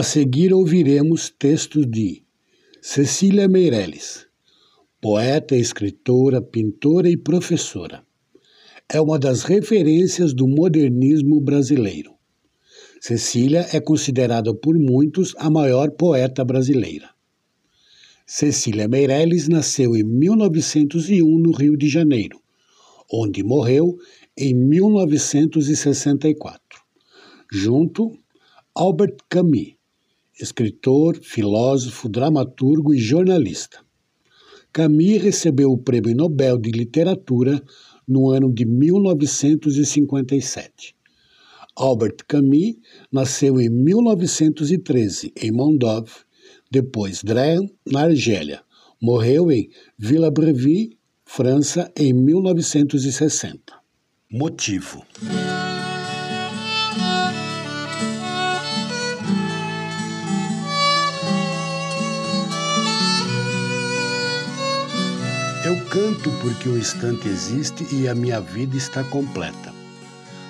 A seguir ouviremos textos de Cecília Meirelles, poeta, escritora, pintora e professora. É uma das referências do modernismo brasileiro. Cecília é considerada por muitos a maior poeta brasileira. Cecília Meirelles nasceu em 1901 no Rio de Janeiro, onde morreu em 1964. Junto Albert Camus, escritor, filósofo, dramaturgo e jornalista. Camus recebeu o Prêmio Nobel de Literatura no ano de 1957. Albert Camus nasceu em 1913 em Mondove, depois Dren, na Argélia. Morreu em Villa-Breville, França, em 1960. Motivo. Eu canto porque o instante existe e a minha vida está completa.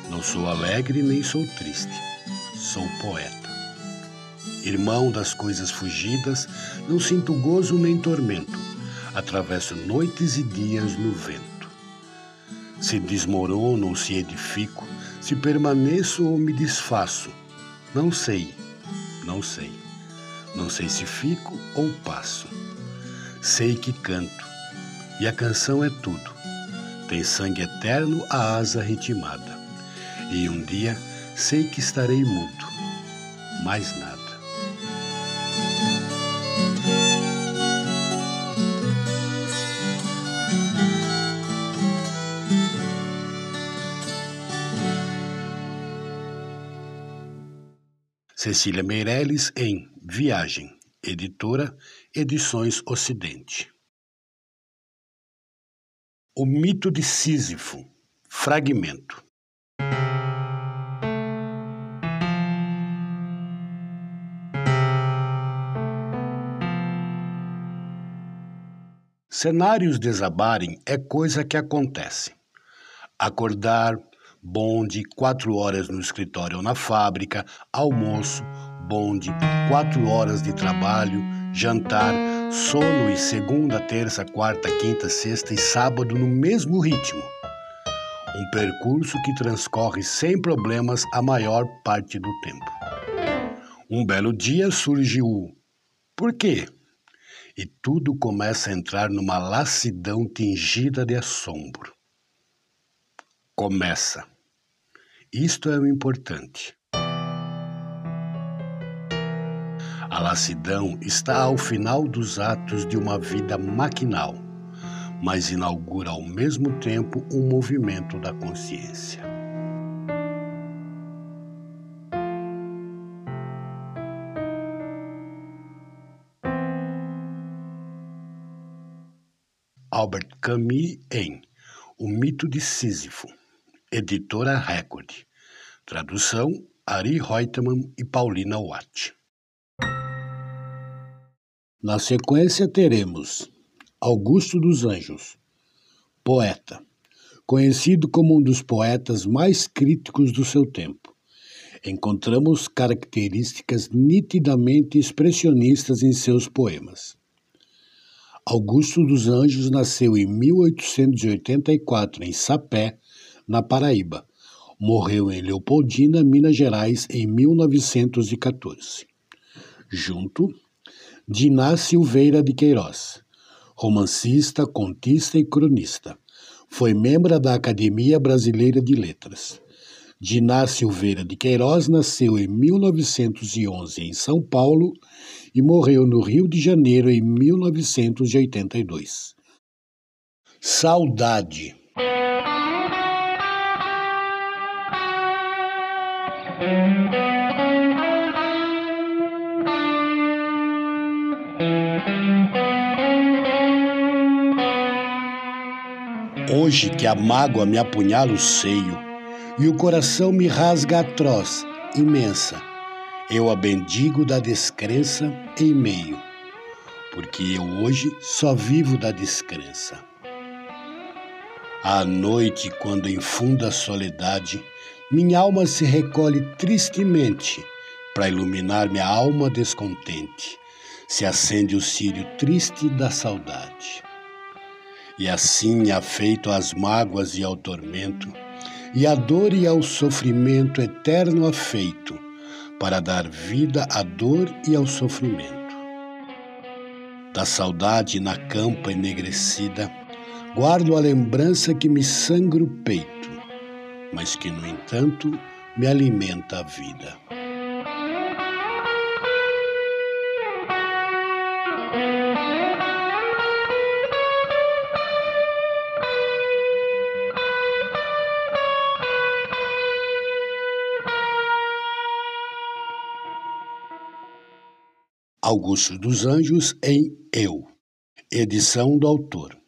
Não sou alegre nem sou triste. Sou poeta. Irmão das coisas fugidas, não sinto gozo nem tormento. Atravesso noites e dias no vento. Se desmorono ou se edifico, se permaneço ou me desfaço, não sei, não sei. Não sei se fico ou passo. Sei que canto e a canção é tudo. Tem sangue eterno a asa ritmada. E um dia sei que estarei mudo. Mais nada. Cecília Meirelles em Viagem, editora Edições Ocidente. O mito de Sísifo, fragmento. Cenários desabarem é coisa que acontece. Acordar, bonde, quatro horas no escritório ou na fábrica, almoço, bonde, quatro horas de trabalho, jantar, sono e segunda, terça, quarta, quinta, sexta e sábado no mesmo ritmo. Um percurso que transcorre sem problemas a maior parte do tempo. Um belo dia surge o por quê? E tudo começa a entrar numa lassidão tingida de assombro. Começa. Isto é o importante. A lassidão está ao final dos atos de uma vida maquinal, mas inaugura ao mesmo tempo um movimento da consciência. Albert Camus em O Mito de Sísifo, editora Record. Tradução Ari Reutemann e Paulina Watt. Na sequência teremos Augusto dos Anjos, poeta, conhecido como um dos poetas mais críticos do seu tempo. Encontramos características nitidamente expressionistas em seus poemas. Augusto dos Anjos nasceu em 1884 em Sapé, na Paraíba. Morreu em Leopoldina, Minas Gerais, em 1914. Junto, Diná Silveira de Queiroz, romancista, contista e cronista. Foi membro da Academia Brasileira de Letras. Diná Silveira de Queiroz nasceu em 1911 em São Paulo e morreu no Rio de Janeiro em 1982. Saudade. Hoje que a mágoa me apunhala o seio, e o coração me rasga atroz, imensa. Eu a bendigo da descrença em meio, porque eu hoje só vivo da descrença. À noite, quando infunda a soledade, minha alma se recolhe tristemente para iluminar minha alma descontente. Se acende o círio triste da saudade. E assim, afeito às mágoas e ao tormento, e à dor e ao sofrimento eterno afeito, para dar vida à dor e ao sofrimento. Da saudade na campa enegrecida, guardo a lembrança que me sangra o peito, mas que, no entanto, me alimenta a vida. Augusto dos Anjos em Eu, edição do autor,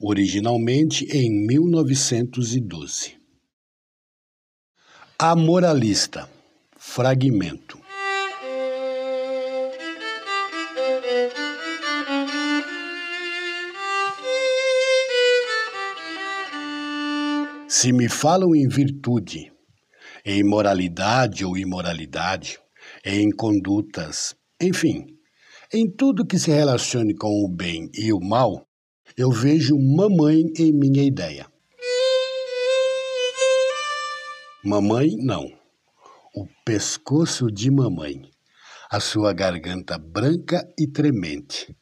originalmente em 1912. A Moralista, fragmento. Se me falam em virtude, em moralidade ou imoralidade, em condutas enfim, em tudo que se relacione com o bem e o mal, eu vejo mamãe em minha ideia. Mamãe, não. O pescoço de mamãe, a sua garganta branca e tremente,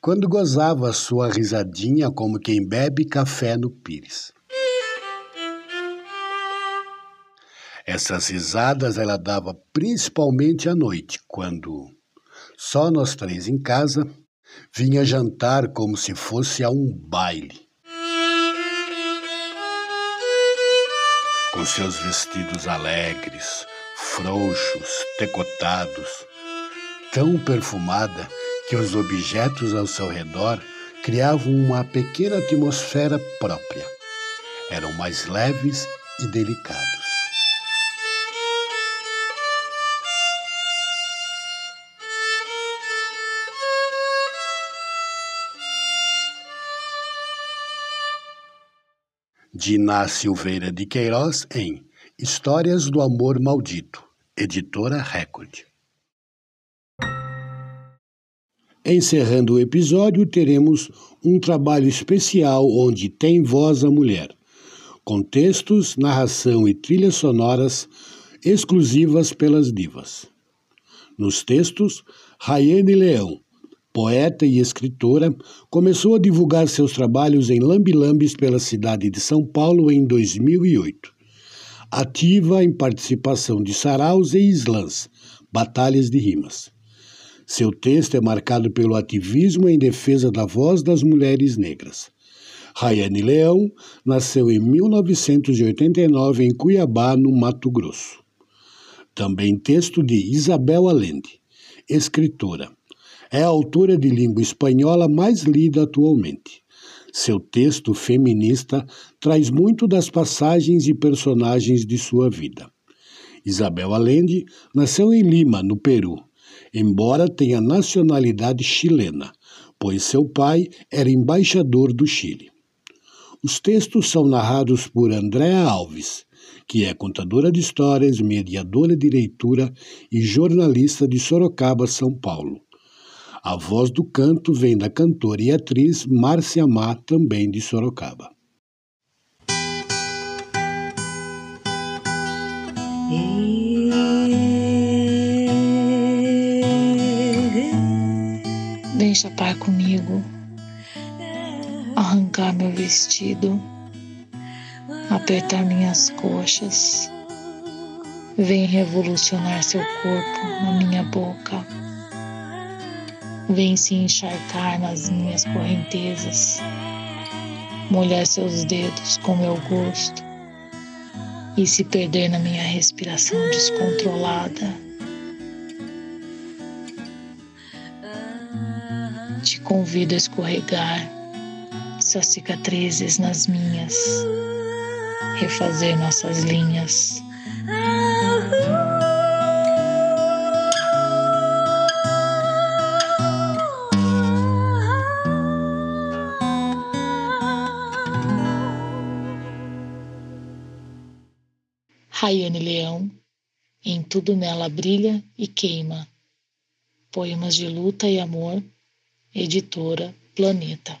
quando gozava sua risadinha como quem bebe café no pires. Essas risadas ela dava principalmente à noite, quando só nós três em casa, vinha jantar como se fosse a um baile. Com seus vestidos alegres, frouxos, tecotados, tão perfumada que os objetos ao seu redor criavam uma pequena atmosfera própria. Eram mais leves e delicados. De Iná Silveira de Queiroz em Histórias do Amor Maldito, editora Record. Encerrando o episódio, teremos um trabalho especial onde tem voz a mulher, com textos, narração e trilhas sonoras exclusivas pelas divas. Nos textos, Rayane Leão, poeta e escritora, começou a divulgar seus trabalhos em lambilambes pela cidade de São Paulo em 2008. Ativa em participação de saraus e slams, batalhas de rimas. Seu texto é marcado pelo ativismo em defesa da voz das mulheres negras. Rayane Leão nasceu em 1989 em Cuiabá, no Mato Grosso. Também texto de Isabel Allende, escritora é a autora de língua espanhola mais lida atualmente. Seu texto feminista traz muito das passagens e personagens de sua vida. Isabel Allende nasceu em Lima, no Peru, embora tenha nacionalidade chilena, pois seu pai era embaixador do Chile. Os textos são narrados por Andréa Alves, que é contadora de histórias, mediadora de leitura e jornalista de Sorocaba, São Paulo. A voz do canto vem da cantora e atriz Márcia Má, também de Sorocaba. Vem chapar comigo, arrancar meu vestido, apertar minhas coxas. Vem revolucionar seu corpo na minha boca. Vem se encharcar nas minhas correntezas, molhar seus dedos com meu gosto e se perder na minha respiração descontrolada. Te convido a escorregar suas cicatrizes nas minhas, refazer nossas linhas. Raiane Leão, em tudo nela brilha e queima. Poemas de luta e amor, editora Planeta.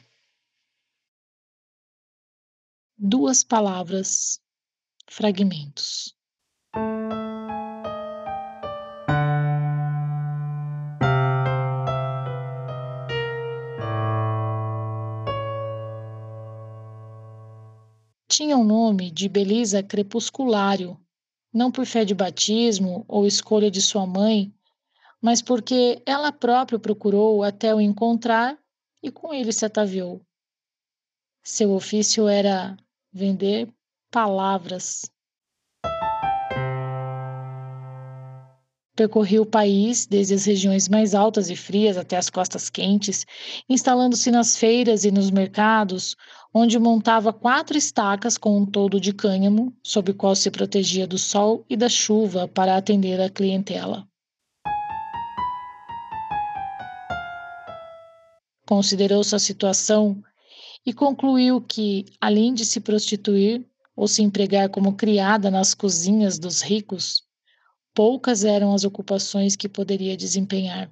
Duas palavras, fragmentos. Tinha o um nome de beleza crepusculário não por fé de batismo ou escolha de sua mãe, mas porque ela própria procurou até o encontrar e com ele se ataviou. Seu ofício era vender palavras. Percorria o país, desde as regiões mais altas e frias até as costas quentes, instalando-se nas feiras e nos mercados, onde montava quatro estacas com um todo de cânhamo, sob o qual se protegia do sol e da chuva para atender a clientela. Considerou sua situação e concluiu que, além de se prostituir ou se empregar como criada nas cozinhas dos ricos, poucas eram as ocupações que poderia desempenhar.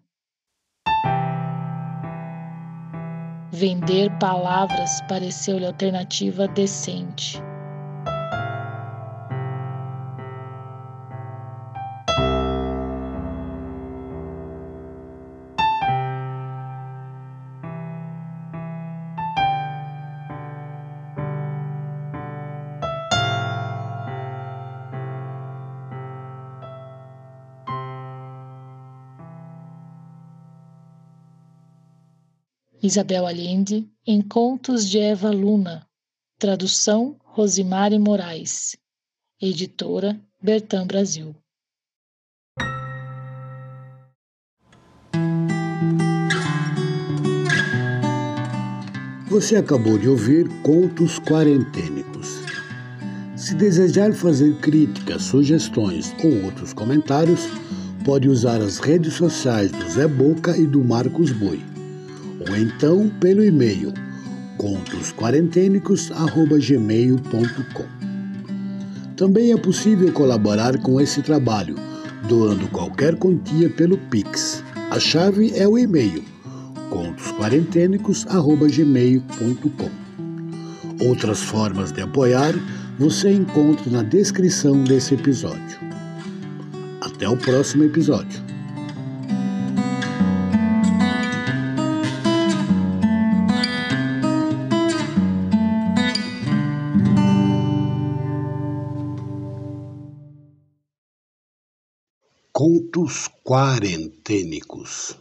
Vender palavras pareceu-lhe alternativa decente. Isabel Allende, em Contos de Eva Luna, tradução Rosimari Moraes, editora Bertam Brasil. Você acabou de ouvir Contos Quarentênicos. Se desejar fazer críticas, sugestões ou outros comentários, pode usar as redes sociais do Zé Boca e do Marcos Boi ou então pelo e-mail contosquarentênicos@gmail.com. Também é possível colaborar com esse trabalho doando qualquer quantia pelo Pix. A chave é o e-mail contosquarentênicos@gmail.com. Outras formas de apoiar você encontra na descrição desse episódio. Até o próximo episódio. Contos quarentênicos